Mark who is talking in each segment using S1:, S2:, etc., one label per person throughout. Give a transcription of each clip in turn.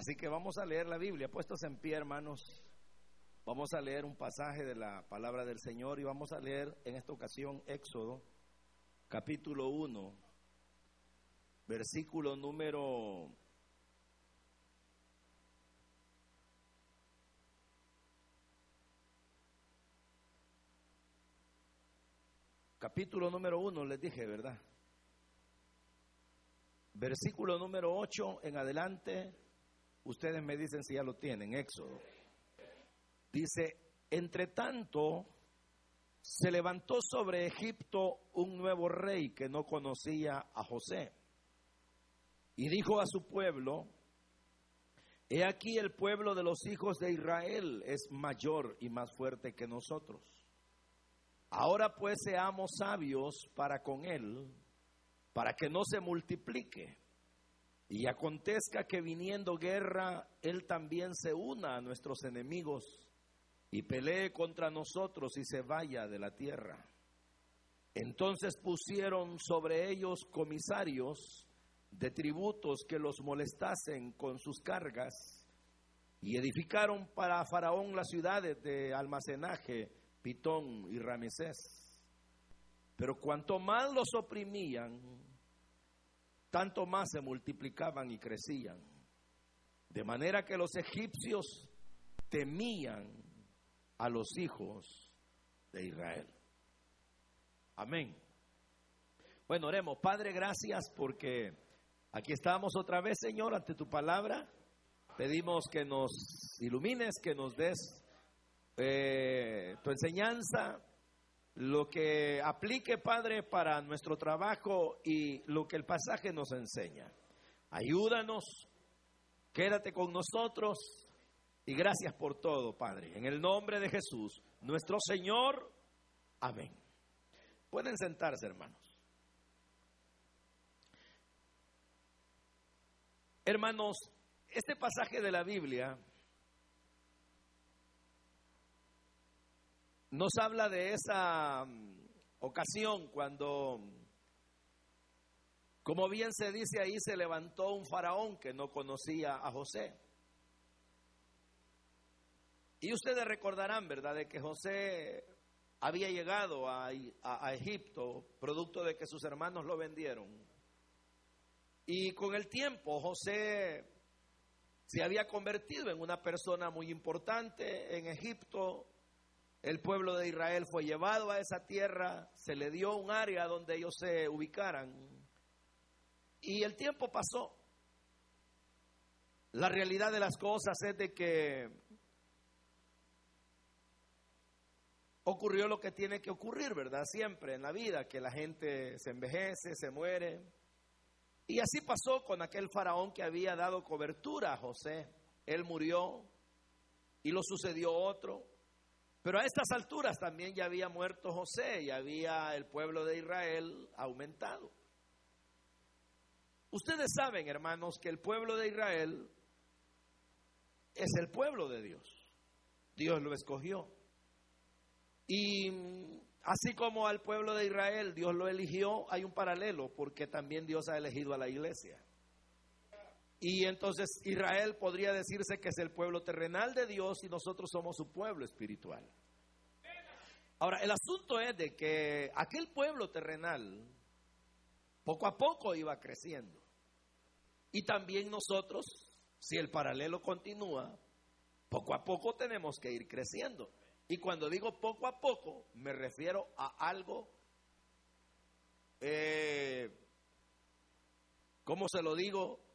S1: Así que vamos a leer la Biblia, puestos en pie, hermanos. Vamos a leer un pasaje de la palabra del Señor y vamos a leer en esta ocasión Éxodo, capítulo 1, versículo número capítulo número 1, les dije, ¿verdad? Versículo número 8 en adelante, ustedes me dicen si ya lo tienen, Éxodo. Dice, entre tanto, se levantó sobre Egipto un nuevo rey que no conocía a José. Y dijo a su pueblo, he aquí el pueblo de los hijos de Israel es mayor y más fuerte que nosotros. Ahora pues seamos sabios para con él, para que no se multiplique. Y acontezca que viniendo guerra, él también se una a nuestros enemigos y pelee contra nosotros y se vaya de la tierra. Entonces pusieron sobre ellos comisarios de tributos que los molestasen con sus cargas y edificaron para Faraón las ciudades de almacenaje, Pitón y Ramesés. Pero cuanto más los oprimían, tanto más se multiplicaban y crecían. De manera que los egipcios temían a los hijos de Israel. Amén. Bueno, oremos. Padre, gracias porque aquí estamos otra vez, Señor, ante tu palabra. Pedimos que nos ilumines, que nos des eh, tu enseñanza, lo que aplique, Padre, para nuestro trabajo y lo que el pasaje nos enseña. Ayúdanos, quédate con nosotros y gracias por todo, Padre. En el nombre de Jesús, nuestro Señor. Amén. Pueden sentarse, hermanos. Hermanos, este pasaje de la Biblia nos habla de esa mm, ocasión cuando, como bien se dice ahí, se levantó un faraón que no conocía a José. Y ustedes recordarán, ¿verdad?, de que José había llegado a, a, Egipto producto de que sus hermanos lo vendieron. Y con el tiempo José se había convertido en una persona muy importante en Egipto. El pueblo de Israel fue llevado a esa tierra, se le dio un área donde ellos se ubicaran. Y el tiempo pasó. La realidad de las cosas es de que ocurrió lo que tiene que ocurrir, ¿verdad? Siempre en la vida, que la gente se envejece, se muere. Y así pasó con aquel faraón que había dado cobertura a José. Él murió y lo sucedió otro. Pero a estas alturas también ya había muerto José y había el pueblo de Israel aumentado. Ustedes saben, hermanos, que el pueblo de Israel es el pueblo de Dios. Dios lo escogió. Y así como al pueblo de Israel Dios lo eligió, hay un paralelo, porque también Dios ha elegido a la iglesia. Y entonces Israel podría decirse que es el pueblo terrenal de Dios y nosotros somos su pueblo espiritual. Ahora, el asunto es de que aquel pueblo terrenal poco a poco iba creciendo. Y también nosotros, si el paralelo continúa, poco a poco tenemos que ir creciendo. Y cuando digo poco a poco, me refiero a algo, eh, ¿cómo se lo digo?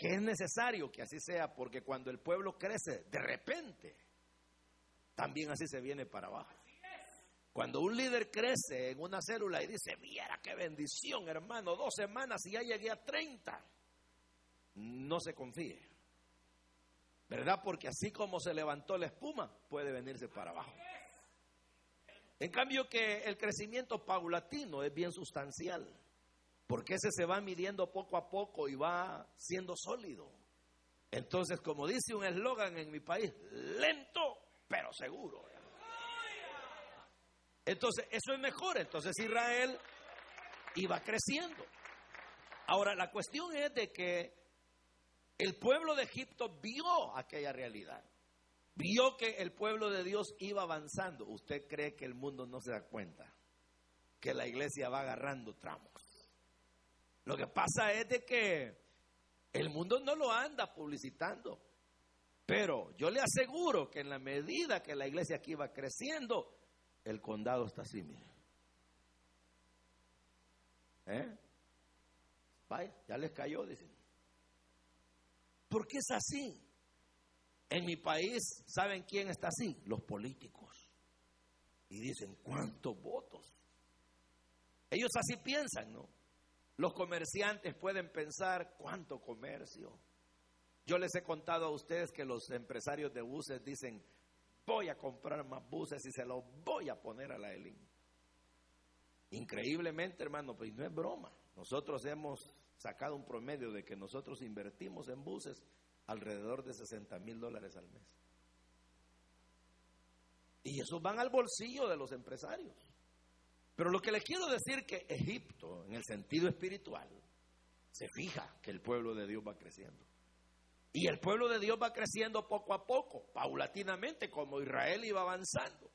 S1: Que es necesario que así sea, porque cuando el pueblo crece de repente, también así se viene para abajo. Cuando un líder crece en una célula y dice, mira qué bendición, hermano, dos semanas y ya llegué a 30, no se confíe. ¿verdad? Porque así como se levantó la espuma, puede venirse para abajo. En cambio que el crecimiento paulatino es bien sustancial, porque ese se va midiendo poco a poco y va siendo sólido. Entonces, como dice un eslogan en mi país, lento pero seguro. Entonces, eso es mejor. Entonces Israel iba creciendo. Ahora, la cuestión es de que El pueblo de Egipto vio aquella realidad. Vio que el pueblo de Dios iba avanzando. ¿Usted cree que el mundo no se da cuenta? Que la iglesia va agarrando tramos. Lo que pasa es de que el mundo no lo anda publicitando. Pero yo le aseguro que en la medida que la iglesia aquí va creciendo, el condado está así, mire. ¿Eh? Vaya, ya les cayó, dicen. ¿Por qué es así? En mi país, ¿saben quién está así? Los políticos. Y dicen, ¿cuántos votos? Ellos así piensan, ¿no? Los comerciantes pueden pensar, ¿cuánto comercio? Yo les he contado a ustedes que los empresarios de buses dicen, voy a comprar más buses y se los voy a poner a la ELIN. Increíblemente, hermano, pues no es broma. Nosotros hemos sacado un promedio de que nosotros invertimos en buses alrededor de 60 mil dólares al mes. Y esos van al bolsillo de los empresarios. Pero lo que les quiero decir que Egipto, en el sentido espiritual, se fija que el pueblo de Dios va creciendo. Y el pueblo de Dios va creciendo poco a poco, paulatinamente, como Israel iba avanzando.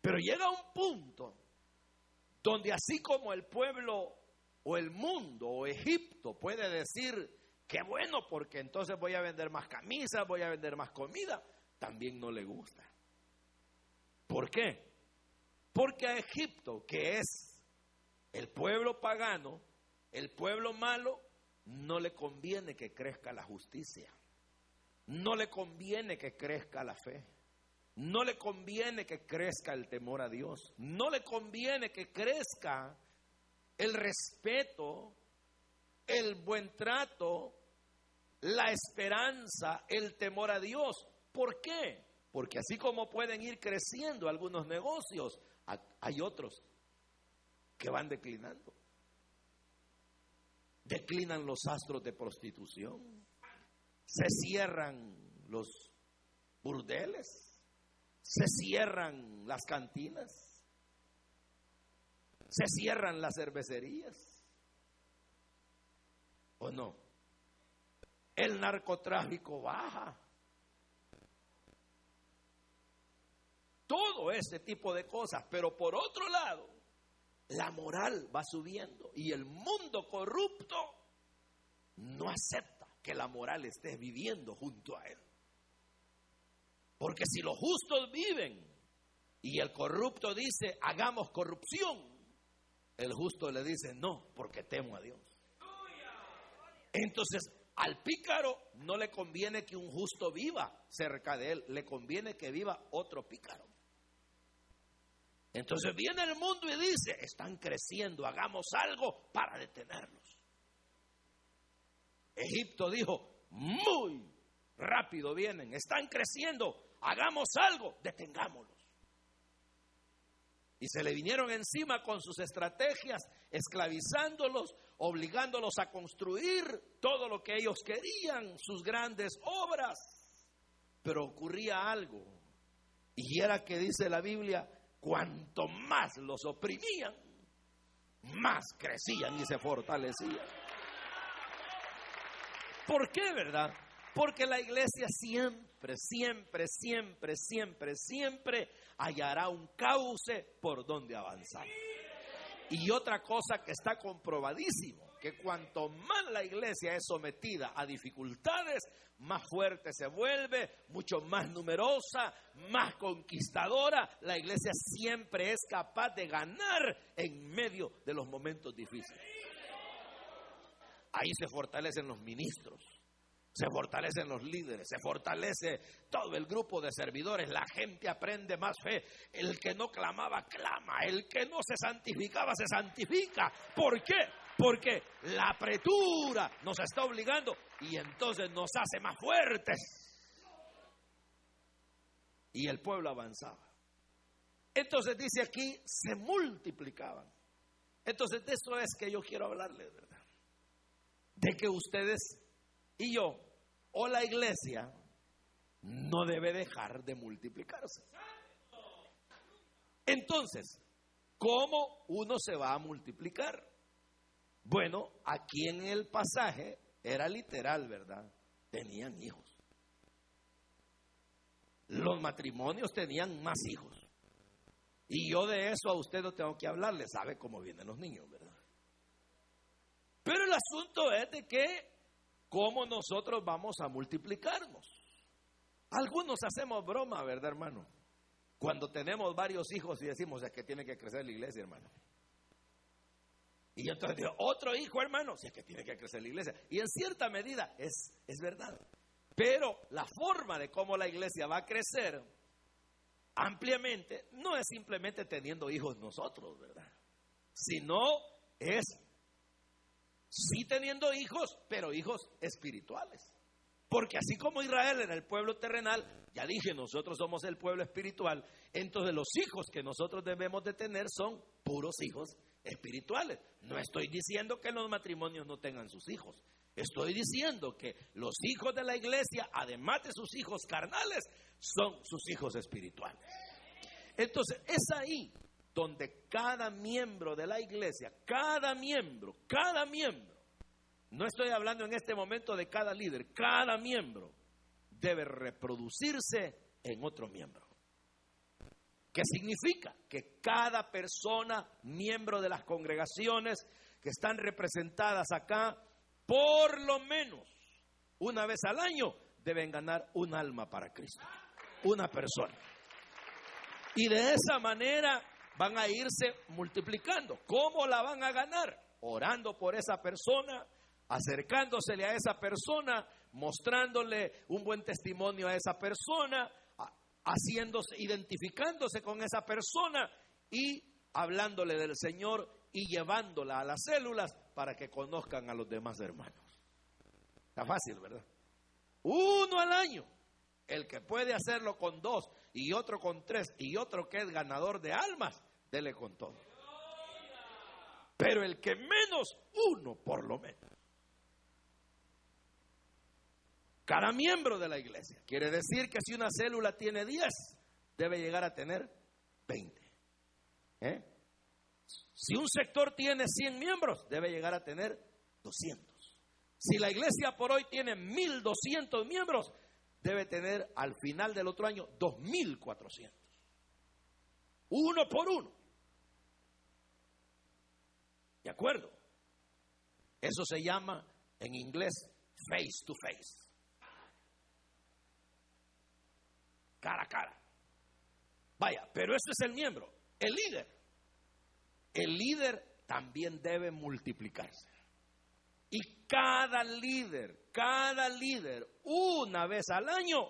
S1: Pero llega un punto donde así como el pueblo o el mundo o Egipto puede decir, qué bueno, porque entonces voy a vender más camisas, voy a vender más comida, también no le gusta. ¿Por qué? Porque a Egipto, que es el pueblo pagano, el pueblo malo, no le conviene que crezca la justicia, no le conviene que crezca la fe, no le conviene que crezca el temor a Dios, no le conviene que crezca el respeto, el buen trato, la esperanza, el temor a Dios. ¿Por qué? Porque así como pueden ir creciendo algunos negocios, hay otros que van declinando declinan los astros de prostitución, se cierran los burdeles, se cierran las cantinas, se cierran las cervecerías. ¿O no? El narcotráfico baja. Todo ese tipo de cosas, pero por otro lado, la moral va subiendo y el mundo corrupto no acepta que la moral esté viviendo junto a él. Porque si los justos viven y el corrupto dice, hagamos corrupción, el justo le dice, no, porque temo a Dios. Entonces, al pícaro no le conviene que un justo viva cerca de él, le conviene que viva otro pícaro. Entonces viene el mundo y dice, están creciendo, hagamos algo para detenerlos. Egipto dijo, muy rápido vienen, están creciendo, hagamos algo, detengámoslos. Y se le vinieron encima con sus estrategias, esclavizándolos, obligándolos a construir todo lo que ellos querían, sus grandes obras. Pero ocurría algo, y era que dice la Biblia, cuanto más los oprimían, más crecían y se fortalecían. ¿Por qué, verdad? Porque la iglesia siempre, siempre, siempre, siempre, siempre hallará un cauce por donde avanzar. Y otra cosa que está comprobadísimo, que cuanto más la iglesia es sometida a dificultades, más fuerte se vuelve, mucho más numerosa, más conquistadora. La iglesia siempre es capaz de ganar en medio de los momentos difíciles. Ahí se fortalecen los ministros, se fortalecen los líderes, se fortalece todo el grupo de servidores, la gente aprende más fe. El que no clamaba, clama. El que no se santificaba, se santifica. ¿Por qué? Porque la apretura nos está obligando y entonces nos hace más fuertes. Y el pueblo avanzaba. Entonces dice aquí, se multiplicaban. Entonces de eso es que yo quiero hablarles, ¿verdad? De que ustedes y yo, o la iglesia, no debe dejar de multiplicarse. Entonces, ¿cómo uno se va a multiplicar? Bueno, aquí en el pasaje era literal, ¿verdad? tenían hijos. Los matrimonios tenían más hijos. Y yo de eso a usted no tengo que hablarle, sabe cómo vienen los niños, ¿verdad? Pero el asunto es de que cómo nosotros vamos a multiplicarnos. Algunos hacemos broma, ¿verdad, hermano? Cuando tenemos varios hijos y decimos, es que tiene que crecer la iglesia, hermano. Y yo entonces otro hijo, hermano, si es que tiene que crecer la iglesia. Y en cierta medida es, es verdad. Pero la forma de cómo la iglesia va a crecer ampliamente no es simplemente teniendo hijos nosotros, ¿verdad? Sino es sí teniendo hijos, pero hijos espirituales. Porque así como Israel era el pueblo terrenal, ya dije, nosotros somos el pueblo espiritual, entonces los hijos que nosotros debemos de tener son puros hijos espirituales. No estoy diciendo que los matrimonios no tengan sus hijos. Estoy diciendo que los hijos de la iglesia, además de sus hijos carnales, son sus hijos espirituales. Entonces, es ahí donde cada miembro de la iglesia, cada miembro, cada miembro, no estoy hablando en este momento de cada líder, cada miembro debe reproducirse en otro miembro. ¿Qué significa? Que cada persona, miembro de las congregaciones que están representadas acá, por lo menos una vez al año, deben ganar un alma para Cristo. Una persona. Y de esa manera van a irse multiplicando. ¿Cómo la van a ganar? Orando por esa persona, acercándosele a esa persona, mostrándole un buen testimonio a esa persona, haciéndose, identificándose con esa persona y hablándole del Señor y llevándola a las células para que conozcan a los demás hermanos. Está fácil, ¿verdad? Uno al año. El que puede hacerlo con dos y otro con tres y otro que es ganador de almas, dele con todo. Pero el que menos, uno por lo menos. Cada miembro de la iglesia. Quiere decir que si una célula tiene 10, debe llegar a tener 20. ¿Eh? Si un sector tiene 100 miembros, debe llegar a tener 200. Si la iglesia por hoy tiene 1200 miembros, debe tener al final del otro año 2400. Uno por uno. ¿De acuerdo? Eso se llama en inglés face to face. Cara a cara. Vaya, pero eso es el miembro, el líder. El líder también debe multiplicarse. Y cada líder, cada líder, una vez al año,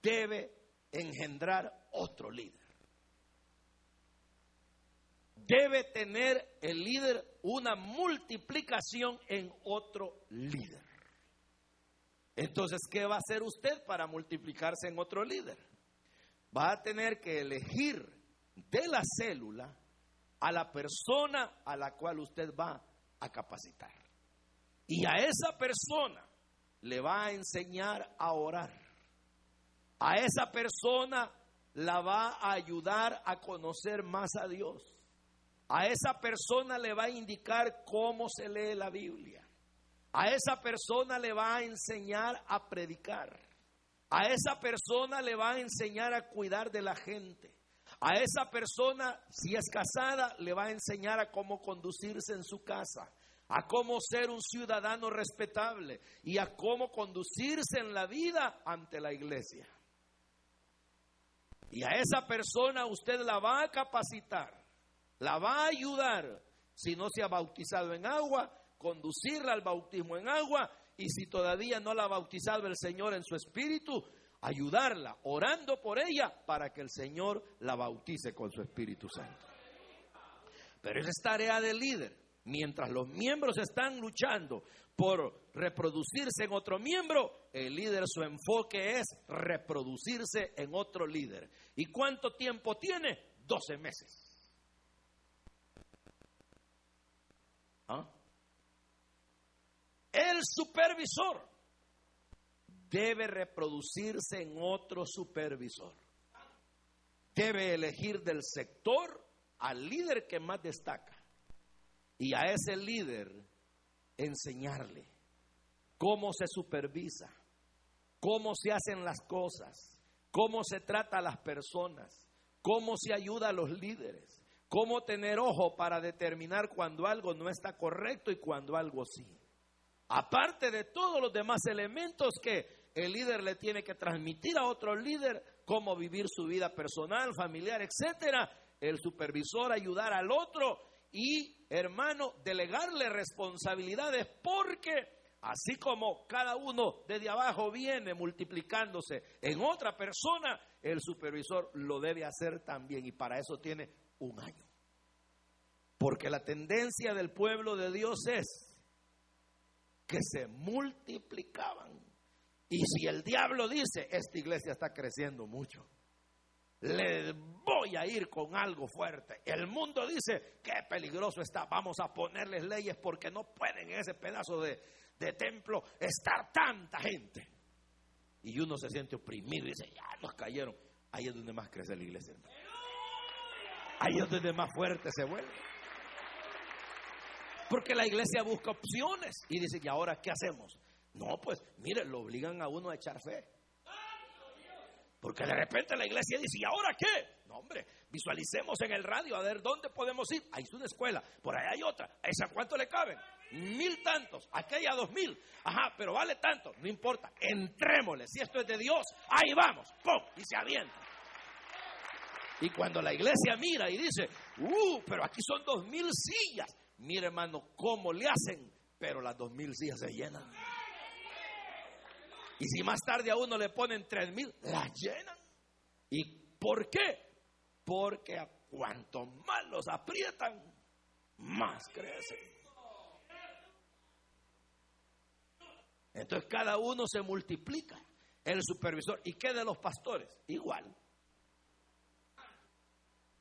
S1: debe engendrar otro líder. Debe tener el líder una multiplicación en otro líder. Entonces, ¿qué va a hacer usted para multiplicarse en otro líder? Va a tener que elegir de la célula a la persona a la cual usted va a capacitar. Y a esa persona le va a enseñar a orar. A esa persona la va a ayudar a conocer más a Dios. A esa persona le va a indicar cómo se lee la Biblia. A esa persona le va a enseñar a predicar. A esa persona le va a enseñar a cuidar de la gente. A esa persona, si es casada, le va a enseñar a cómo conducirse en su casa a cómo ser un ciudadano respetable y a cómo conducirse en la vida ante la iglesia. Y a esa persona usted la va a capacitar, la va a ayudar, si no se ha bautizado en agua, conducirla al bautismo en agua y si todavía no la ha bautizado el Señor en su espíritu, ayudarla, orando por ella para que el Señor la bautice con su Espíritu Santo. Pero esa es tarea del líder. Mientras los miembros están luchando por reproducirse en otro miembro, el líder su enfoque es reproducirse en otro líder. ¿Y cuánto tiempo tiene? 12 meses. ¿Ah? El supervisor debe reproducirse en otro supervisor. Debe elegir del sector al líder que más destaca y a ese líder enseñarle cómo se supervisa, cómo se hacen las cosas, cómo se trata a las personas, cómo se ayuda a los líderes, cómo tener ojo para determinar cuando algo no está correcto y cuando algo sí. Aparte de todos los demás elementos que el líder le tiene que transmitir a otro líder, cómo vivir su vida personal, familiar, etcétera, el supervisor ayudar al otro y, hermano, delegarle responsabilidades porque así como cada uno desde abajo viene multiplicándose en otra persona, el supervisor lo debe hacer también y para eso tiene un año. Porque la tendencia del pueblo de Dios es que se multiplicaban. Y si el diablo dice, esta iglesia está creciendo mucho, le voy a ir con algo fuerte. El mundo dice, qué peligroso está, vamos a ponerles leyes porque no pueden en ese pedazo de, de templo estar tanta gente. Y uno se siente oprimido y dice, ya nos cayeron. Ahí es donde más crece la iglesia. Ahí es donde más fuerte se vuelve. Porque la iglesia busca opciones y dice, ¿y ahora qué hacemos? No, pues mire, lo obligan a uno a echar fe. Porque de repente la iglesia dice, ¿y ahora qué? No, hombre, visualicemos en el radio a ver dónde podemos ir. Ahí es una escuela, por ahí hay otra. ¿A esa cuánto le caben? Mil tantos, aquella dos mil. Ajá, pero vale tanto, no importa. Entrémosle, si esto es de Dios, ahí vamos, ¡pum! Y se avienta. Y cuando la iglesia mira y dice, ¡uh! Pero aquí son dos mil sillas. Mire, hermano, cómo le hacen, pero las dos mil sillas se llenan. Y si más tarde a uno le ponen tres mil, la llenan. ¿Y por qué? Porque a cuanto más los aprietan, más crecen. Entonces cada uno se multiplica. El supervisor. ¿Y qué de los pastores? Igual.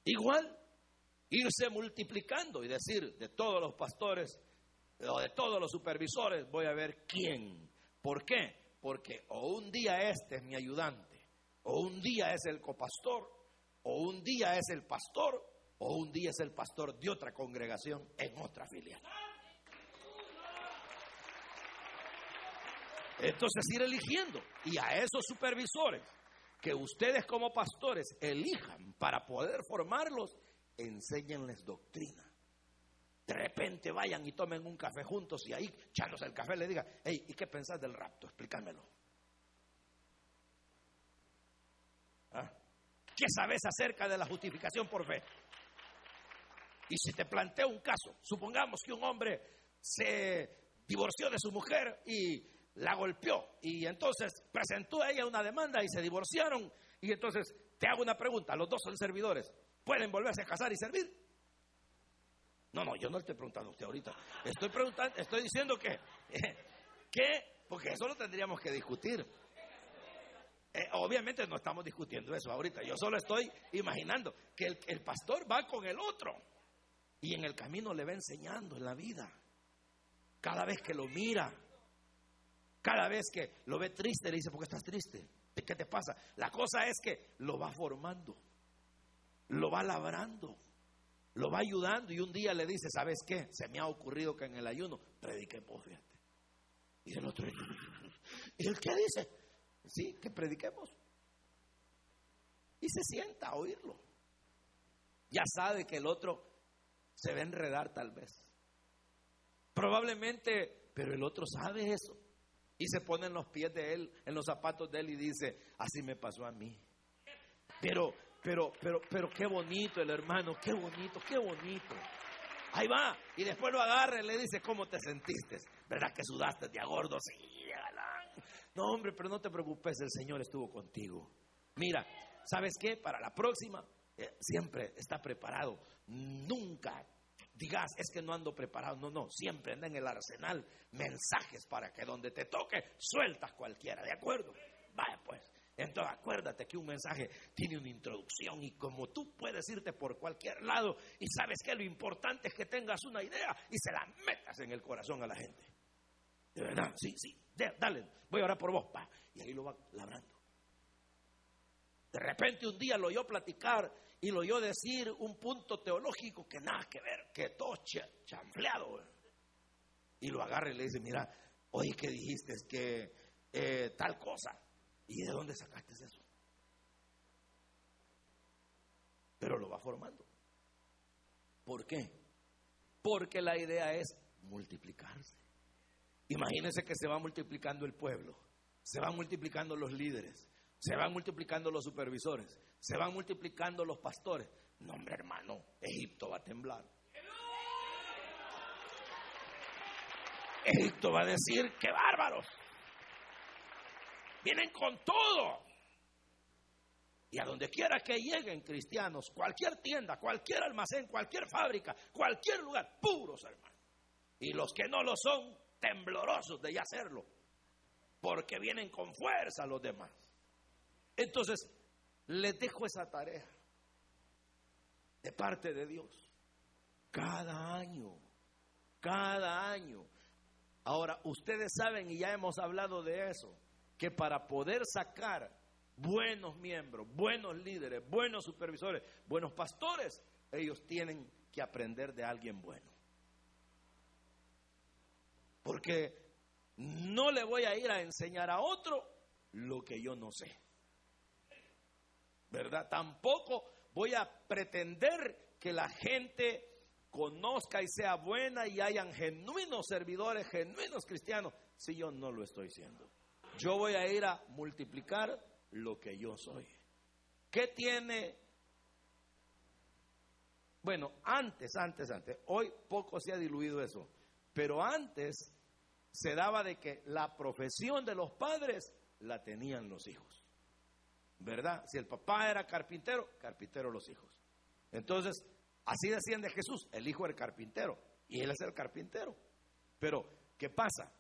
S1: Igual. Irse multiplicando y decir de todos los pastores o de todos los supervisores, voy a ver quién. ¿Por qué? Porque o un día este es mi ayudante, o un día es el copastor, o un día es el pastor, o un día es el pastor de otra congregación en otra filial. Entonces ir eligiendo y a esos supervisores que ustedes como pastores elijan para poder formarlos, enséñenles doctrina. De repente vayan y tomen un café juntos y ahí, echándose el café, le diga, hey, ¿y qué pensás del rapto? Explícamelo. ¿Ah? ¿Qué sabes acerca de la justificación por fe? Y si te planteo un caso, supongamos que un hombre se divorció de su mujer y la golpeó y entonces presentó a ella una demanda y se divorciaron y entonces te hago una pregunta, los dos son servidores, ¿pueden volverse a casar y servir? No, no, yo no estoy preguntando a usted ahorita. Estoy preguntando, estoy diciendo que, que, porque eso lo tendríamos que discutir. Eh, obviamente no estamos discutiendo eso ahorita. Yo solo estoy imaginando que el, el pastor va con el otro y en el camino le va enseñando en la vida. Cada vez que lo mira, cada vez que lo ve triste, le dice, ¿por qué estás triste? ¿Qué te pasa? La cosa es que lo va formando, lo va labrando lo va ayudando y un día le dice, ¿sabes qué? Se me ha ocurrido que en el ayuno prediquemos, fíjate. Y el otro, ¿y el qué dice? Sí, que prediquemos. Y se sienta a oírlo. Ya sabe que el otro se va a enredar tal vez. Probablemente, pero el otro sabe eso. Y se pone en los pies de él, en los zapatos de él y dice, así me pasó a mí. Pero pero, pero, pero qué bonito el hermano, qué bonito, qué bonito. Ahí va. Y después lo agarra y le dice, ¿cómo te sentiste? ¿Verdad que sudaste de gordo? Sí, galán. No, hombre, pero no te preocupes, el Señor estuvo contigo. Mira, ¿sabes qué? Para la próxima, eh, siempre está preparado. Nunca digas, es que no ando preparado. No, no, siempre anda en el arsenal mensajes para que donde te toque, sueltas cualquiera, ¿de acuerdo? Vaya pues. Entonces acuérdate que un mensaje tiene una introducción y como tú puedes irte por cualquier lado y sabes que lo importante es que tengas una idea y se la metas en el corazón a la gente. De verdad, sí, sí, dale, voy a orar por vos, pa. Y ahí lo va labrando. De repente un día lo oyó platicar y lo oyó decir un punto teológico que nada que ver, que todo chanfleado. Y lo agarra y le dice, mira, oye, ¿qué dijiste? Es que eh, tal cosa. ¿Y de dónde sacaste eso? Pero lo va formando. ¿Por qué? Porque la idea es multiplicarse. Imagínense que se va multiplicando el pueblo, se van multiplicando los líderes, se van multiplicando los supervisores, se van multiplicando los pastores. No, hombre, hermano, Egipto va a temblar. Egipto va a decir, qué bárbaros. Vienen con todo. Y a donde quiera que lleguen cristianos, cualquier tienda, cualquier almacén, cualquier fábrica, cualquier lugar, puros hermanos. Y los que no lo son, temblorosos de ya hacerlo. Porque vienen con fuerza los demás. Entonces, les dejo esa tarea de parte de Dios. Cada año, cada año. Ahora, ustedes saben, y ya hemos hablado de eso, que para poder sacar buenos miembros, buenos líderes, buenos supervisores, buenos pastores, ellos tienen que aprender de alguien bueno. Porque no le voy a ir a enseñar a otro lo que yo no sé. ¿Verdad? Tampoco voy a pretender que la gente conozca y sea buena y hayan genuinos servidores, genuinos cristianos, si yo no lo estoy siendo. Yo voy a ir a multiplicar lo que yo soy. ¿Qué tiene? Bueno, antes, antes, antes, hoy poco se ha diluido eso, pero antes se daba de que la profesión de los padres la tenían los hijos. ¿Verdad? Si el papá era carpintero, carpintero los hijos. Entonces, así decían de Jesús, el hijo era carpintero y él es el carpintero. Pero, ¿qué pasa?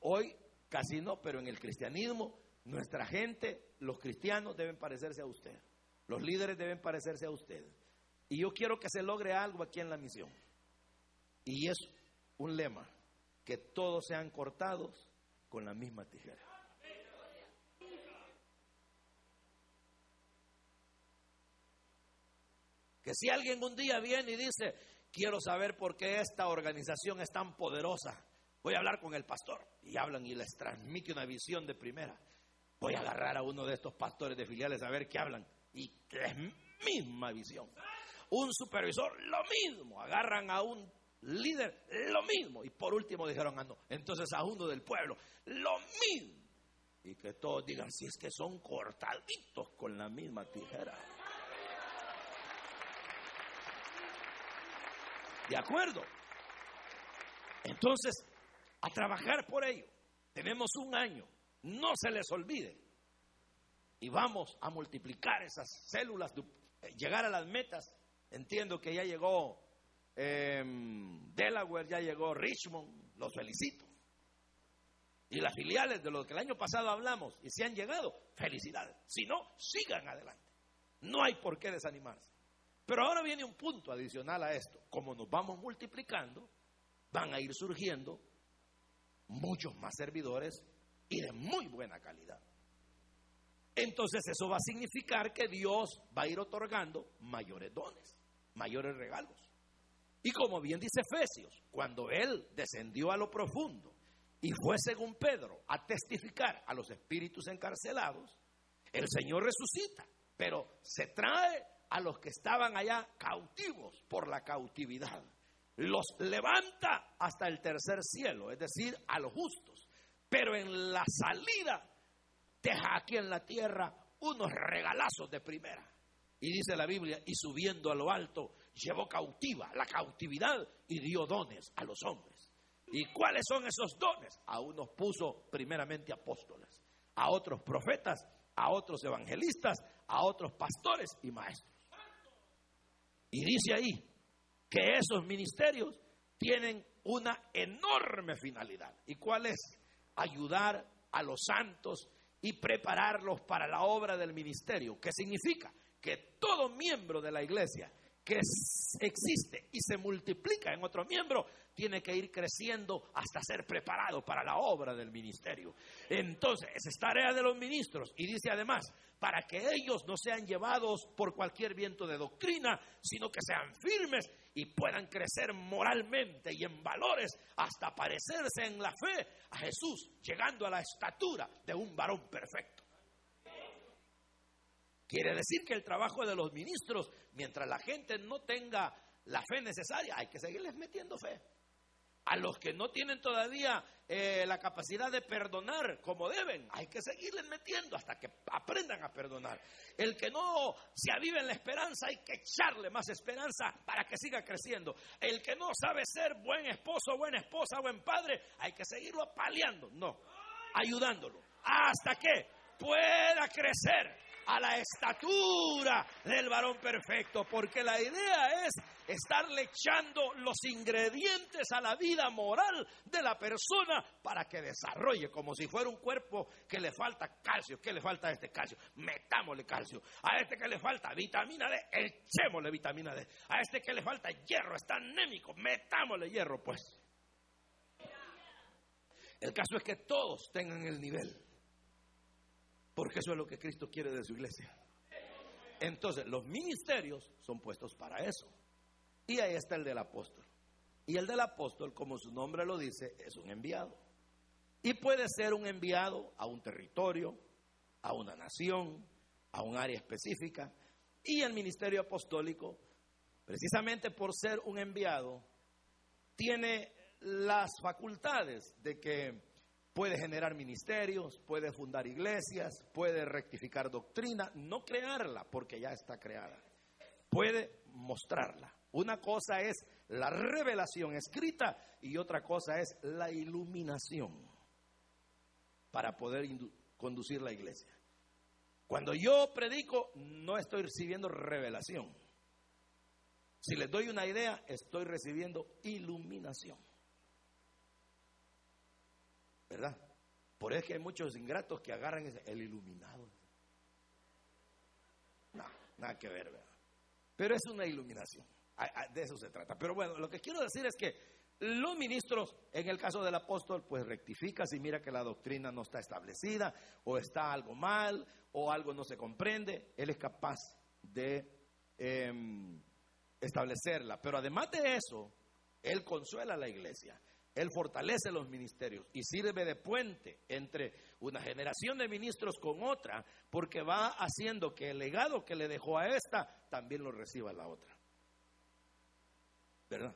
S1: Hoy casi no, pero en el cristianismo nuestra gente, los cristianos deben parecerse a usted. Los líderes deben parecerse a usted. Y yo quiero que se logre algo aquí en la misión. Y es un lema, que todos sean cortados con la misma tijera. Que si alguien un día viene y dice, quiero saber por qué esta organización es tan poderosa, voy a hablar con el pastor. Y hablan y les transmite una visión de primera. Voy a agarrar a uno de estos pastores de filiales a ver qué hablan. Y la misma visión. Un supervisor, lo mismo. Agarran a un líder, lo mismo. Y por último dijeron, ah, no. Entonces a uno del pueblo, lo mismo. Y que todos digan, si es que son cortaditos con la misma tijera. ¿De acuerdo? Entonces, a trabajar por ello. Tenemos un año no se les olvide. Y vamos a multiplicar esas células, eh, llegar a las metas. Entiendo que ya llegó em, Delaware, ya llegó Richmond, los felicito. Y las filiales de los que el año pasado hablamos y se han llegado, felicidades. Si no, sigan adelante. No hay por qué desanimarse. Pero ahora viene un punto adicional a esto. Como nos vamos multiplicando, van a ir surgiendo muchos más servidores y de muy buena calidad. Entonces eso va a significar que Dios va a ir otorgando mayores dones, mayores regalos. Y como bien dice Efesios, cuando Él descendió a lo profundo y fue según Pedro a testificar a los espíritus encarcelados, el Señor resucita, pero se trae a los que estaban allá cautivos por la cautividad. Los levanta hasta el tercer cielo, es decir, a los justos pero en la salida deja aquí en la tierra unos regalazos de primera. Y dice la Biblia, y subiendo a lo alto, llevó cautiva la cautividad y dio dones a los hombres. ¿Y cuáles son esos dones? A unos puso primeramente apóstoles, a otros profetas, a otros evangelistas, a otros pastores y maestros. Y dice ahí que esos ministerios tienen una enorme finalidad. ¿Y cuál es? ayudar a los santos y prepararlos para la obra del ministerio. ¿Qué significa? Que todo miembro de la iglesia que existe y se multiplica en otro miembro tiene que ir creciendo hasta ser preparado para la obra del ministerio. Entonces, esa es tarea de los ministros. Y dice además, para que ellos no sean llevados por cualquier viento de doctrina, sino que sean firmes y puedan crecer moralmente y en valores hasta parecerse en la fe a Jesús, llegando a la estatura de un varón perfecto. Quiere decir que el trabajo de los ministros, mientras la gente no tenga la fe necesaria, hay que seguirles metiendo fe. A los que no tienen todavía eh, la capacidad de perdonar como deben, hay que seguirles metiendo hasta que aprendan a perdonar. El que no se avive en la esperanza, hay que echarle más esperanza para que siga creciendo. El que no sabe ser buen esposo, buena esposa, buen padre, hay que seguirlo apaleando, no, ayudándolo, hasta que pueda crecer a la estatura del varón perfecto, porque la idea es estarle echando los ingredientes a la vida moral de la persona para que desarrolle como si fuera un cuerpo que le falta calcio. ¿Qué le falta a este calcio? Metámosle calcio. A este que le falta vitamina D, echémosle vitamina D. A este que le falta hierro, está anémico, metámosle hierro, pues. El caso es que todos tengan el nivel. Porque eso es lo que Cristo quiere de su iglesia. Entonces, los ministerios son puestos para eso. Y ahí está el del apóstol. Y el del apóstol, como su nombre lo dice, es un enviado. Y puede ser un enviado a un territorio, a una nación, a un área específica. Y el ministerio apostólico, precisamente por ser un enviado, tiene las facultades de que puede generar ministerios, puede fundar iglesias, puede rectificar doctrina, no crearla porque ya está creada, puede mostrarla. Una cosa es la revelación escrita y otra cosa es la iluminación para poder conducir la iglesia. Cuando yo predico, no estoy recibiendo revelación. Si les doy una idea, estoy recibiendo iluminación. ¿Verdad? Por eso hay muchos ingratos que agarran el iluminado. No, nada que ver, ¿verdad? Pero es una iluminación. De eso se trata. Pero bueno, lo que quiero decir es que los ministros, en el caso del apóstol, pues rectifica si mira que la doctrina no está establecida o está algo mal o algo no se comprende. Él es capaz de em, establecerla. Pero además de eso, él consuela a la iglesia. Él fortalece los ministerios y sirve de puente entre una generación de ministros con otra, porque va haciendo que el legado que le dejó a esta también lo reciba la otra. ¿Verdad?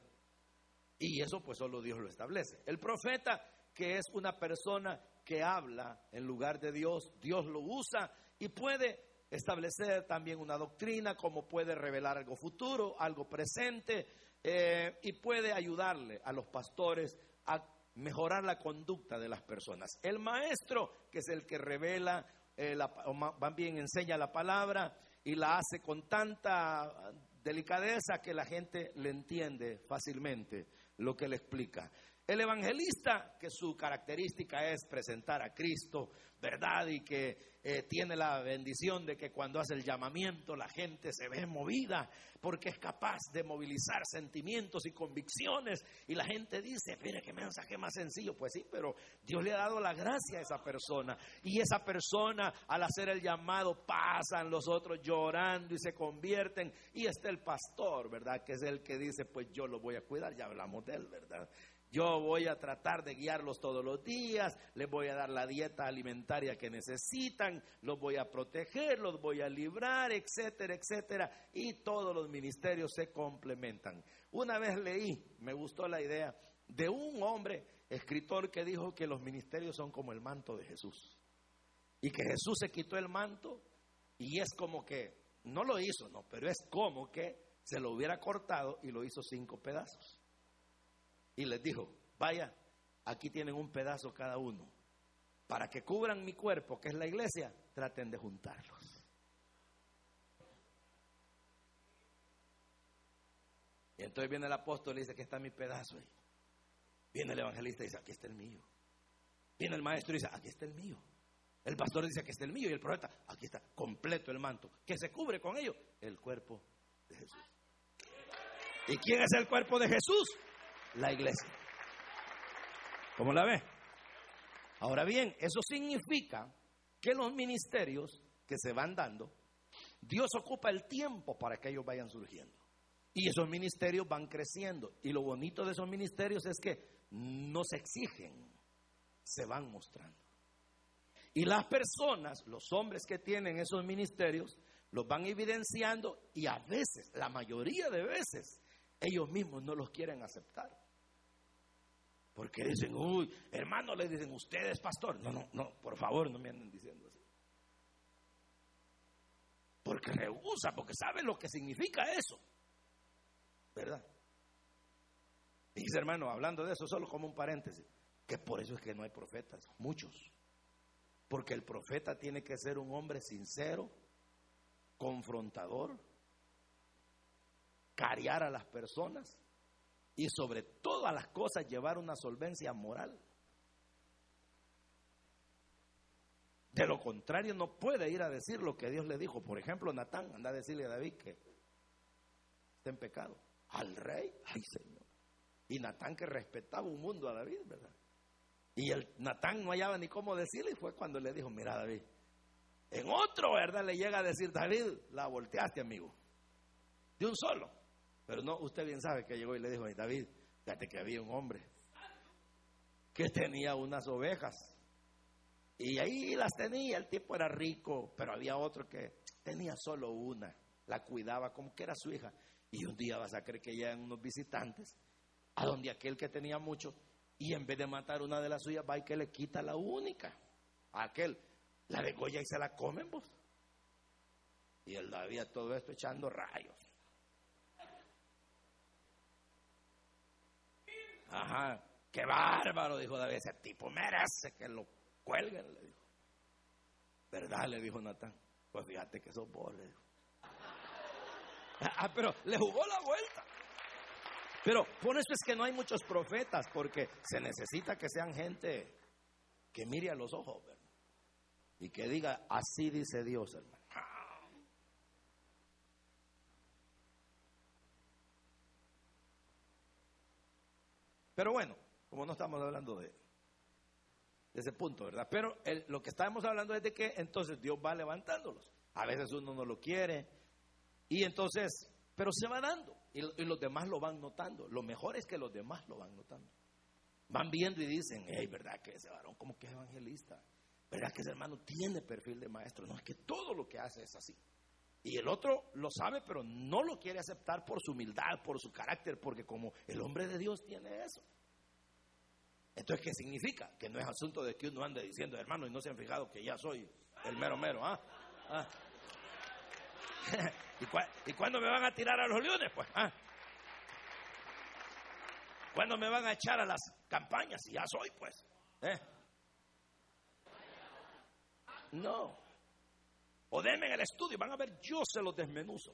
S1: Y eso pues solo Dios lo establece. El profeta, que es una persona que habla en lugar de Dios, Dios lo usa y puede establecer también una doctrina, como puede revelar algo futuro, algo presente, eh, y puede ayudarle a los pastores a mejorar la conducta de las personas. El maestro, que es el que revela, eh, más bien enseña la palabra y la hace con tanta delicadeza que la gente le entiende fácilmente lo que le explica. El evangelista, que su característica es presentar a Cristo, ¿verdad? Y que eh, tiene la bendición de que cuando hace el llamamiento la gente se ve movida porque es capaz de movilizar sentimientos y convicciones. Y la gente dice, mire qué mensaje más sencillo. Pues sí, pero Dios le ha dado la gracia a esa persona. Y esa persona al hacer el llamado pasan los otros llorando y se convierten. Y está el pastor, ¿verdad? Que es el que dice, pues yo lo voy a cuidar. Ya hablamos de él, ¿verdad? Yo voy a tratar de guiarlos todos los días, les voy a dar la dieta alimentaria que necesitan, los voy a proteger, los voy a librar, etcétera, etcétera. Y todos los ministerios se complementan. Una vez leí, me gustó la idea, de un hombre, escritor, que dijo que los ministerios son como el manto de Jesús. Y que Jesús se quitó el manto y es como que, no lo hizo, no, pero es como que se lo hubiera cortado y lo hizo cinco pedazos y les dijo, vaya, aquí tienen un pedazo cada uno. Para que cubran mi cuerpo, que es la iglesia, traten de juntarlos. Y entonces viene el apóstol y dice, aquí está mi pedazo. Viene el evangelista y dice, aquí está el mío. Viene el maestro y dice, aquí está el mío. El pastor dice, aquí está el mío. Y el profeta, aquí está, completo el manto. que se cubre con ello? El cuerpo de Jesús. ¿Y quién es el cuerpo de Jesús? La iglesia. ¿Cómo la ve? Ahora bien, eso significa que los ministerios que se van dando, Dios ocupa el tiempo para que ellos vayan surgiendo. Y esos ministerios van creciendo. Y lo bonito de esos ministerios es que no se exigen, se van mostrando. Y las personas, los hombres que tienen esos ministerios, los van evidenciando y a veces, la mayoría de veces, ellos mismos no los quieren aceptar. Porque dicen, uy, hermano, le dicen, usted es pastor. No, no, no, por favor, no me anden diciendo así. Porque rehúsa, porque sabe lo que significa eso. ¿Verdad? Dice, hermano, hablando de eso, solo como un paréntesis, que por eso es que no hay profetas, muchos. Porque el profeta tiene que ser un hombre sincero, confrontador, cariar a las personas y sobre todas las cosas llevar una solvencia moral. De lo contrario, no puede ir a decir lo que Dios le dijo. Por ejemplo, Natán anda a decirle a David que está en pecado. Al rey, ay Señor. Y Natán que respetaba un mundo a David, ¿verdad? Y el Natán no hallaba ni cómo decirle y fue cuando le dijo, mira David, en otro, ¿verdad? Le llega a decir, David, la volteaste, amigo. De un solo. Pero no, usted bien sabe que llegó y le dijo, David, fíjate que había un hombre que tenía unas ovejas y ahí las tenía, el tipo era rico, pero había otro que tenía solo una, la cuidaba como que era su hija. Y un día vas a creer que llegan unos visitantes a donde aquel que tenía mucho, y en vez de matar una de las suyas, va y que le quita la única. A aquel, la degolla y se la comen vos. Y él había todo esto echando rayos. Ajá, qué bárbaro, dijo David, ese tipo merece que lo cuelguen, le dijo. ¿Verdad? Le dijo Natán. Pues fíjate que sos vos, le dijo. Ah, pero le jugó la vuelta. Pero por eso es que no hay muchos profetas, porque se necesita que sean gente que mire a los ojos. Y que diga, así dice Dios, hermano. Pero bueno, como no estamos hablando de, ese punto, ¿verdad? Pero lo que estamos hablando es de que entonces Dios va levantándolos. A veces uno no lo quiere y entonces, pero se va dando y, los demás lo van notando. Lo mejor es que los demás lo van notando. Van viendo y dicen, hey, ¿verdad que ese varón como que es evangelista? ¿Verdad que ese hermano tiene perfil de maestro? No, es que todo lo que hace es así. Y el otro lo sabe, pero no lo quiere aceptar por su humildad, por su carácter, porque como el hombre de Dios tiene eso. Entonces, ¿qué significa? Que no es asunto de que uno ande diciendo, hermano, y no se han fijado que ya soy el mero mero, ¿ah? ¿Ah? ¿Y, cuándo me van a tirar a los leones? Pues, ¿ah? ¿Cuándo me van a echar a las campañas? Y ya soy, pues. ¿eh? No. O denme en el estudio, van a ver, yo se los desmenuzo.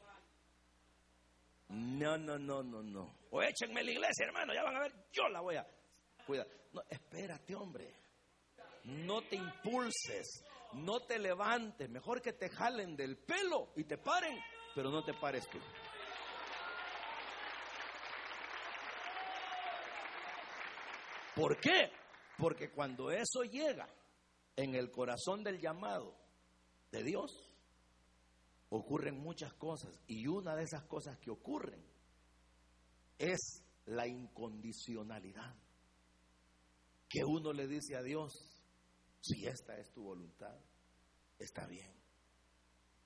S1: No, no, no, no, no. O échenme la iglesia, hermano, ya van a ver, yo la voy a cuidar. No, espérate, hombre. No te impulses, no te levantes. Mejor que te jalen del pelo y te paren, pero no te pares tú. ¿Por qué? Porque cuando eso llega en el corazón del llamado de Dios, ocurren muchas cosas. Y una de esas cosas que ocurren es la incondicionalidad que uno le dice a Dios, si esta es tu voluntad, está bien.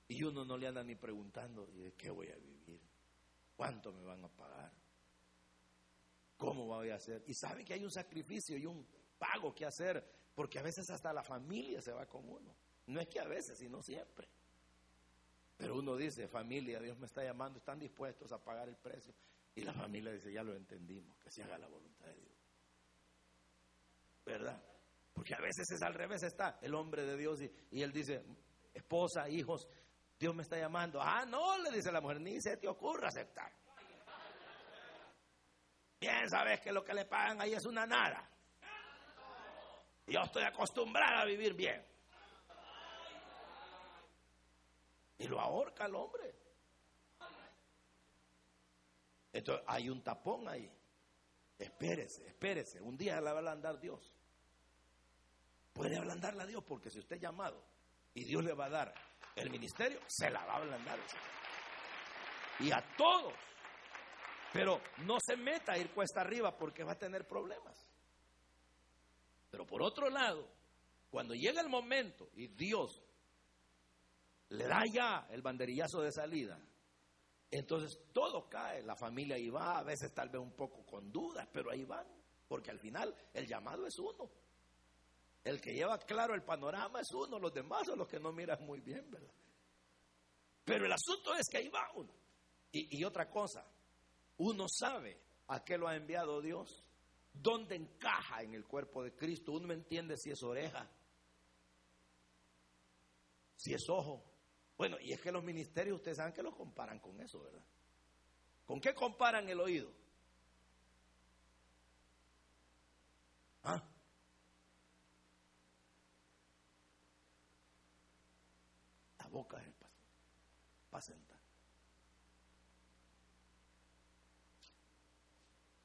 S1: Y uno no le anda ni preguntando, ¿de qué voy a vivir? ¿Cuánto me van a pagar? ¿Cómo voy a hacer? Y sabe que hay un sacrificio y un pago que hacer, porque a veces hasta la familia se va con uno. No es que a veces, sino siempre. Pero uno dice, familia, Dios me está llamando, están dispuestos a pagar el precio. Y la familia dice, ya lo entendimos, que se haga la voluntad de Dios. ¿verdad? Porque a veces es al revés, está el hombre de Dios y, él dice, esposa, hijos, Dios me está llamando. Ah, no, le dice la mujer, ni se te ocurra aceptar. Bien, sabes que lo que le pagan ahí es una nada. Yo estoy acostumbrada a vivir bien. Y lo ahorca el hombre. Entonces hay un tapón ahí. Espérese, espérese. Un día la va a andar Dios. Puede ablandarla a Dios porque si usted es llamado y Dios le va a dar el ministerio, se la va a ablandar. Y a todos. Pero no se meta a ir cuesta arriba porque va a tener problemas. Pero por otro lado, cuando llega el momento y Dios le da ya el banderillazo de salida. Entonces todo cae, la familia ahí va, a veces tal vez un poco con dudas, pero ahí van, porque al final el llamado es uno. El que lleva claro el panorama es uno, los demás son los que no miran muy bien, ¿verdad? Pero el asunto es que ahí va uno. Y, y otra cosa, uno sabe a qué lo ha enviado Dios, dónde encaja en el cuerpo de Cristo. Uno entiende si es oreja, si es ojo. Bueno, y es que los ministerios, ustedes saben que lo comparan con eso, ¿verdad? ¿Con qué comparan el oído? ¿Ah? La boca es el pastor. Para sentar.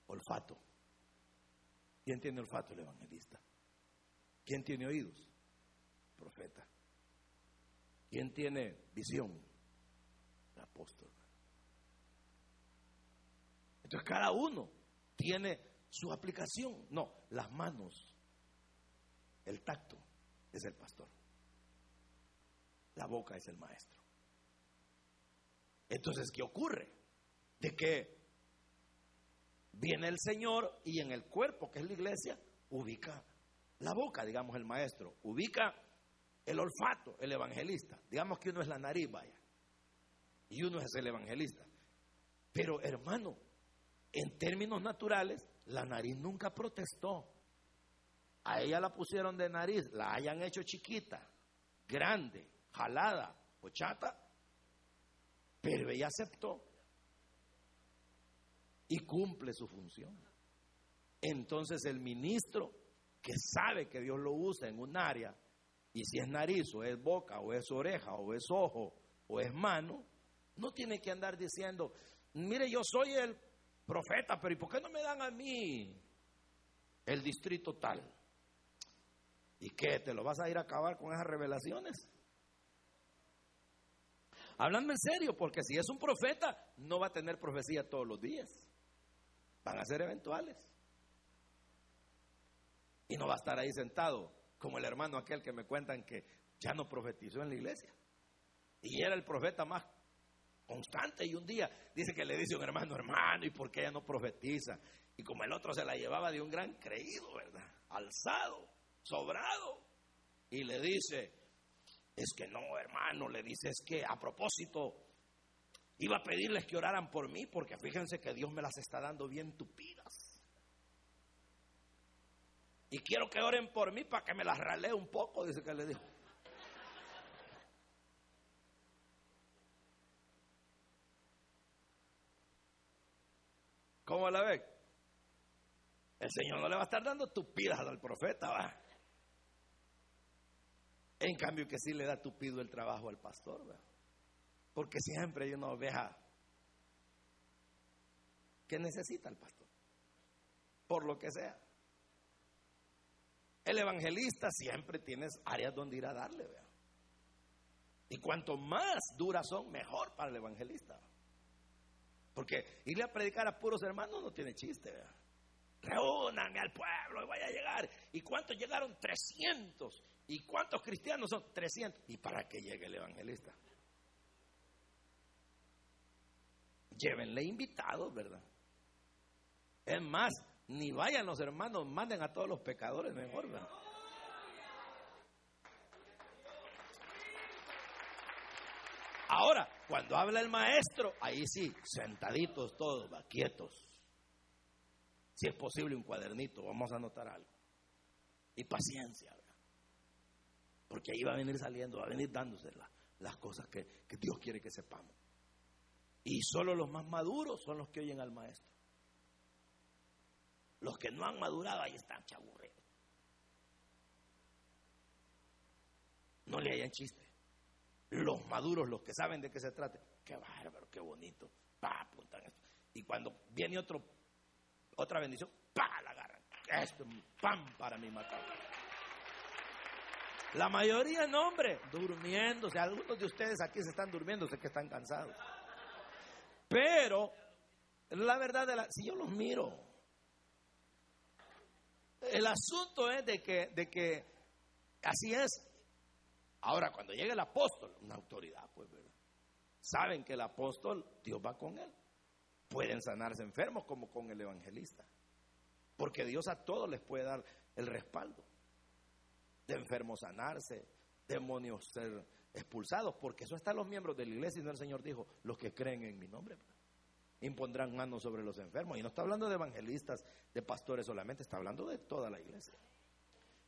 S1: Olfato. ¿Quién tiene olfato? El evangelista. ¿Quién tiene oídos? profeta. ¿Quién tiene visión? El apóstol. Entonces cada uno tiene su aplicación. No, las manos, el tacto es el pastor. La boca es el maestro. Entonces, ¿qué ocurre? De que viene el Señor y en el cuerpo, que es la iglesia, ubica la boca, digamos el maestro, ubica el olfato, el evangelista. Digamos que uno es la nariz, vaya. Y uno es el evangelista. Pero hermano, en términos naturales, la nariz nunca protestó. A ella la pusieron de nariz, la hayan hecho chiquita, grande, jalada o chata, pero ella aceptó y cumple su función. Entonces el ministro que sabe que Dios lo usa en un área, y si es nariz o es boca o es oreja o es ojo o es mano, no tiene que andar diciendo, mire, yo soy el profeta, pero ¿y por qué no me dan a mí el distrito tal? ¿Y qué? ¿Te lo vas a ir a acabar con esas revelaciones? Hablando en serio, porque si es un profeta, no va a tener profecía todos los días. Van a ser eventuales. Y no va a estar ahí sentado como el hermano aquel que me cuentan que ya no profetizó en la iglesia. Y era el profeta más constante y un día dice que le dice a un hermano, hermano, ¿y por qué ella no profetiza? Y como el otro se la llevaba de un gran creído, ¿verdad? Alzado, sobrado. Y le dice, es que no, hermano, le dice, es que a propósito, iba a pedirles que oraran por mí, porque fíjense que Dios me las está dando bien tupidas. Y quiero que oren por mí para que me las ralee un poco, dice que le dijo. ¿Cómo la ve? El Señor no le va a estar dando tupidas al profeta, va. En cambio que sí le da tupido el trabajo al pastor, ¿verdad? Porque siempre hay una oveja que necesita el pastor, por lo que sea. El evangelista siempre tiene áreas donde ir a darle, ¿verdad? Y cuanto más duras son, mejor para el evangelista. Porque irle a predicar a puros hermanos no tiene chiste, ¿verdad? Reúnanme al pueblo y vaya a llegar. ¿Y cuántos llegaron? 300. ¿Y cuántos cristianos son? 300. ¿Y para qué llegue el evangelista? Llévenle invitados, ¿verdad? Es más, ni vayan los hermanos, manden a todos los pecadores mejor. Ahora, cuando habla el maestro, ahí sí, sentaditos todos, quietos. Si es posible, un cuadernito, vamos a anotar algo. Y paciencia. Porque ahí va a venir saliendo, va a venir dándose las cosas que, que Dios quiere que sepamos. Y solo los más maduros son los que oyen al maestro. Los que no han madurado ahí están chaburreros. No le hayan chiste. Los maduros, los que saben de qué se trata, qué bárbaro, qué bonito. Pa, apuntan esto. Y cuando viene otro, otra bendición, pa, la agarran. Esto es pan para mi matar. La mayoría no, hombre, durmiéndose. Algunos de ustedes aquí se están durmiendo, sé que están cansados. Pero la verdad, de la, si yo los miro, el asunto es de que, de que así es. Ahora, cuando llega el apóstol, una autoridad, pues, ¿verdad? Saben que el apóstol, Dios va con él. Pueden sanarse enfermos como con el evangelista. Porque Dios a todos les puede dar el respaldo. De enfermos sanarse, demonios ser expulsados, porque eso está los miembros de la iglesia y no el Señor dijo, los que creen en mi nombre impondrán manos sobre los enfermos. Y no está hablando de evangelistas, de pastores solamente, está hablando de toda la iglesia.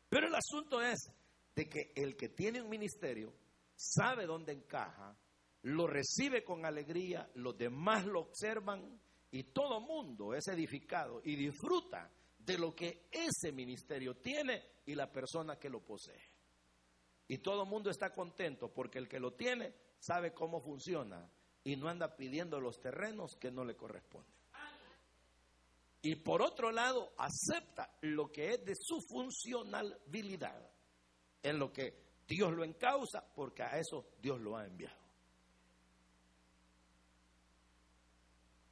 S1: Pero el asunto es de que el que tiene un ministerio sabe dónde encaja, lo recibe con alegría, los demás lo observan y todo mundo es edificado y disfruta de lo que ese ministerio tiene y la persona que lo posee. Y todo mundo está contento porque el que lo tiene sabe cómo funciona y no anda pidiendo los terrenos que no le corresponden. Y por otro lado, acepta lo que es de su funcionalidad, en lo que Dios lo encausa, porque a eso Dios lo ha enviado.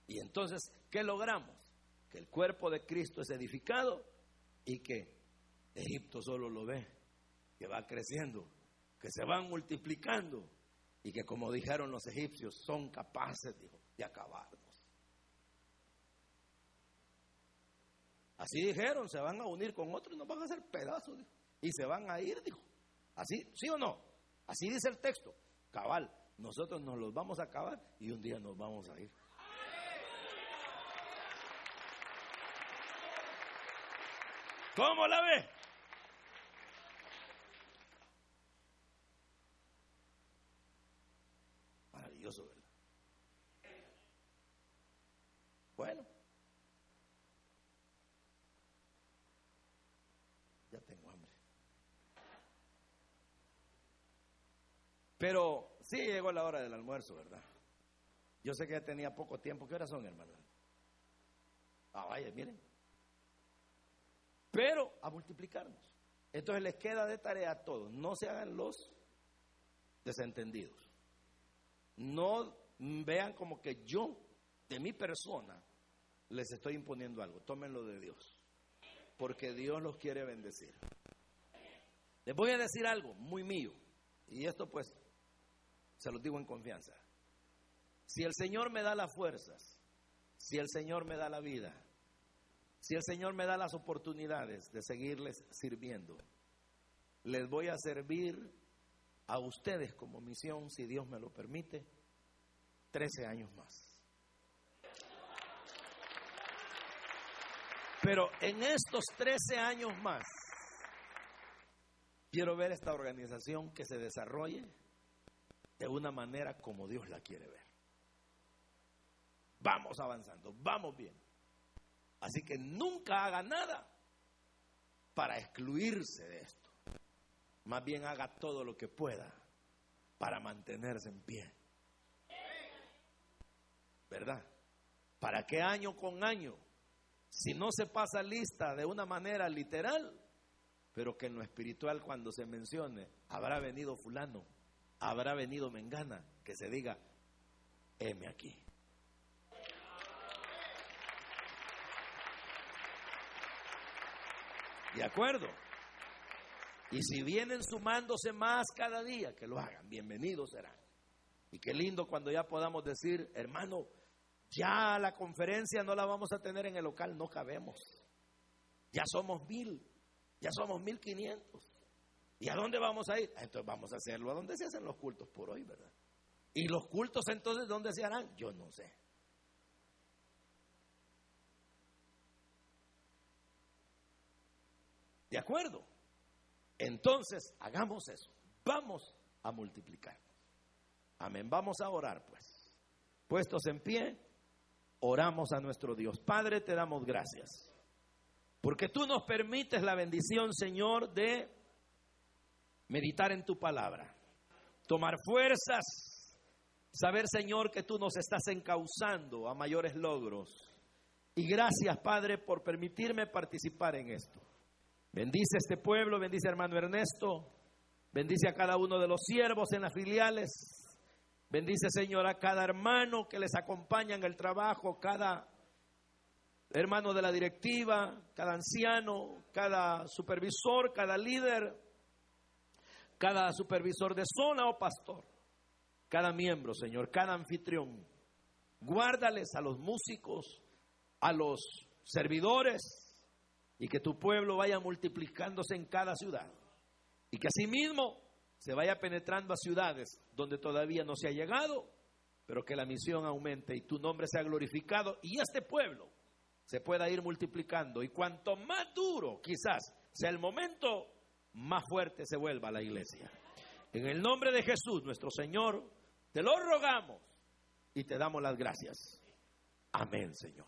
S1: Y entonces, ¿qué logramos? Que el cuerpo de Cristo es edificado y que Egipto solo lo ve, que va creciendo, que se van multiplicando y que como dijeron los egipcios, son capaces de acabarnos. Así dijeron, se van a unir con otros y nos van a hacer pedazos. Y se van a ir, dijo. Así, ¿sí o no? Así dice el texto. Cabal, nosotros nos los vamos a acabar y un día nos vamos a ir. ¿Cómo la ve? Maravilloso, ¿verdad? Bueno. Ya tengo hambre. Pero sí llegó la hora del almuerzo, ¿verdad? Yo sé que ya tenía poco tiempo. ¿Qué horas son, hermano? Ah, vaya, miren pero a multiplicarnos. Entonces les queda de tarea a todos, no se hagan los desentendidos. No vean como que yo, de mi persona, les estoy imponiendo algo. Tómenlo de Dios, porque Dios los quiere bendecir. Les voy a decir algo muy mío, y esto pues se los digo en confianza. Si el Señor me da las fuerzas, si el Señor me da la vida, si el Señor me da las oportunidades de seguirles sirviendo, les voy a servir a ustedes como misión, si Dios me lo permite, 13 años más. Pero en estos 13 años más, quiero ver esta organización que se desarrolle de una manera como Dios la quiere ver. Vamos avanzando, vamos bien. Así que nunca haga nada para excluirse de esto. Más bien haga todo lo que pueda para mantenerse en pie. ¿Verdad? ¿Para qué año con año? Si no se pasa lista de una manera literal, pero que en lo espiritual cuando se mencione, habrá venido fulano, habrá venido mengana, que se diga, heme aquí. ¿De acuerdo? Y si vienen sumándose más cada día, que lo hagan, bienvenidos serán. Y qué lindo cuando ya podamos decir, hermano, ya la conferencia no la vamos a tener en el local, no cabemos. Ya somos mil, ya somos mil quinientos. ¿Y a dónde vamos a ir? Ah, entonces vamos a hacerlo a donde se hacen los cultos por hoy, ¿verdad? ¿Y los cultos entonces dónde se harán? Yo no sé. ¿De acuerdo? Entonces, hagamos eso. Vamos a multiplicar. Amén. Vamos a orar, pues. Puestos en pie, oramos a nuestro Dios. Padre, te damos gracias. Porque tú nos permites la bendición, Señor, de meditar en tu palabra. Tomar fuerzas. Saber, Señor, que tú nos estás encauzando a mayores logros. Y gracias, Padre, por permitirme participar en esto. Bendice este pueblo, bendice hermano Ernesto, bendice a cada uno de los siervos en las filiales, bendice Señor a cada hermano que les acompaña en el trabajo, cada hermano de la directiva, cada anciano, cada supervisor, cada líder, cada supervisor de zona o pastor, cada miembro, Señor, cada anfitrión. Guárdales a los músicos, a los servidores, y que tu pueblo vaya multiplicándose en cada ciudad. Y que asimismo se vaya penetrando a ciudades donde todavía no se ha llegado, pero que la misión aumente y tu nombre sea glorificado y este pueblo se pueda ir multiplicando. Y cuanto más duro quizás sea el momento, más fuerte se vuelva la iglesia. En el nombre de Jesús, nuestro Señor, te lo rogamos y te damos las gracias. Amén, Señor.